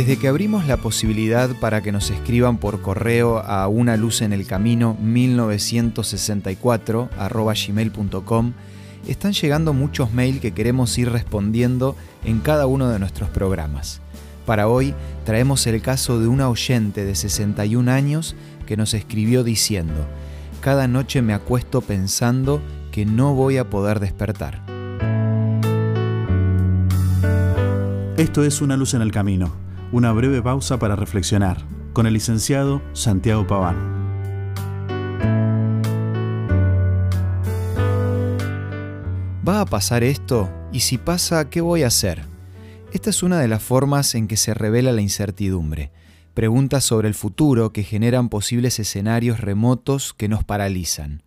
Desde que abrimos la posibilidad para que nos escriban por correo a una luz en el camino 1964 gmail.com, están llegando muchos mails que queremos ir respondiendo en cada uno de nuestros programas. Para hoy traemos el caso de una oyente de 61 años que nos escribió diciendo, cada noche me acuesto pensando que no voy a poder despertar. Esto es Una luz en el camino una breve pausa para reflexionar con el licenciado Santiago Paván. ¿Va a pasar esto? Y si pasa, ¿qué voy a hacer? Esta es una de las formas en que se revela la incertidumbre. Preguntas sobre el futuro que generan posibles escenarios remotos que nos paralizan.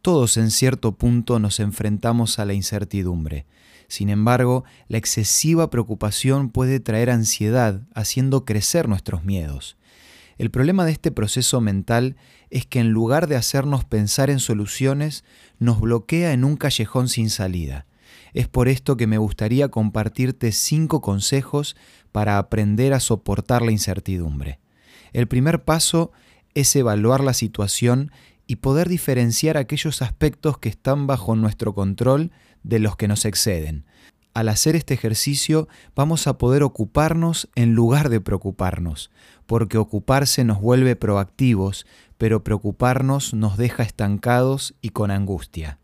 Todos en cierto punto nos enfrentamos a la incertidumbre. Sin embargo, la excesiva preocupación puede traer ansiedad, haciendo crecer nuestros miedos. El problema de este proceso mental es que en lugar de hacernos pensar en soluciones, nos bloquea en un callejón sin salida. Es por esto que me gustaría compartirte cinco consejos para aprender a soportar la incertidumbre. El primer paso es evaluar la situación y poder diferenciar aquellos aspectos que están bajo nuestro control de los que nos exceden. Al hacer este ejercicio vamos a poder ocuparnos en lugar de preocuparnos, porque ocuparse nos vuelve proactivos, pero preocuparnos nos deja estancados y con angustia.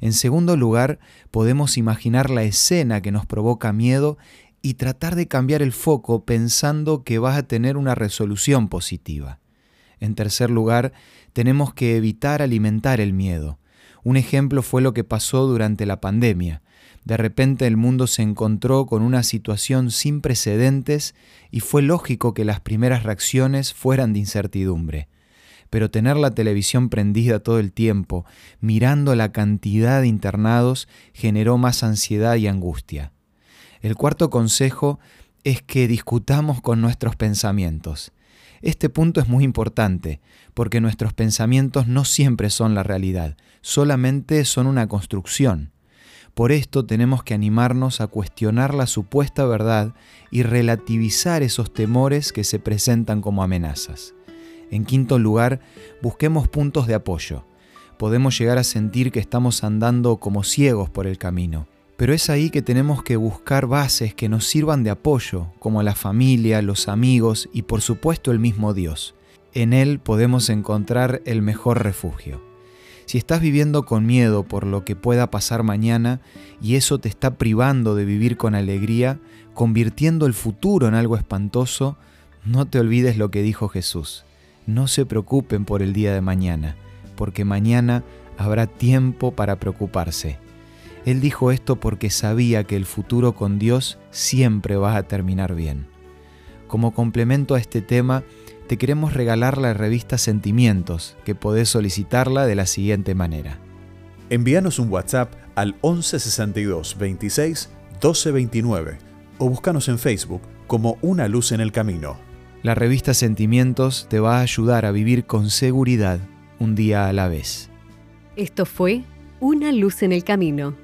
En segundo lugar, podemos imaginar la escena que nos provoca miedo y tratar de cambiar el foco pensando que vas a tener una resolución positiva. En tercer lugar, tenemos que evitar alimentar el miedo. Un ejemplo fue lo que pasó durante la pandemia. De repente el mundo se encontró con una situación sin precedentes y fue lógico que las primeras reacciones fueran de incertidumbre. Pero tener la televisión prendida todo el tiempo, mirando la cantidad de internados, generó más ansiedad y angustia. El cuarto consejo es que discutamos con nuestros pensamientos. Este punto es muy importante, porque nuestros pensamientos no siempre son la realidad, solamente son una construcción. Por esto tenemos que animarnos a cuestionar la supuesta verdad y relativizar esos temores que se presentan como amenazas. En quinto lugar, busquemos puntos de apoyo. Podemos llegar a sentir que estamos andando como ciegos por el camino pero es ahí que tenemos que buscar bases que nos sirvan de apoyo, como la familia, los amigos y por supuesto el mismo Dios. En Él podemos encontrar el mejor refugio. Si estás viviendo con miedo por lo que pueda pasar mañana y eso te está privando de vivir con alegría, convirtiendo el futuro en algo espantoso, no te olvides lo que dijo Jesús. No se preocupen por el día de mañana, porque mañana habrá tiempo para preocuparse. Él dijo esto porque sabía que el futuro con Dios siempre va a terminar bien. Como complemento a este tema, te queremos regalar la revista Sentimientos, que podés solicitarla de la siguiente manera. Envíanos un WhatsApp al 1162 26 1229 o búscanos en Facebook como Una Luz en el Camino. La revista Sentimientos te va a ayudar a vivir con seguridad un día a la vez. Esto fue Una Luz en el Camino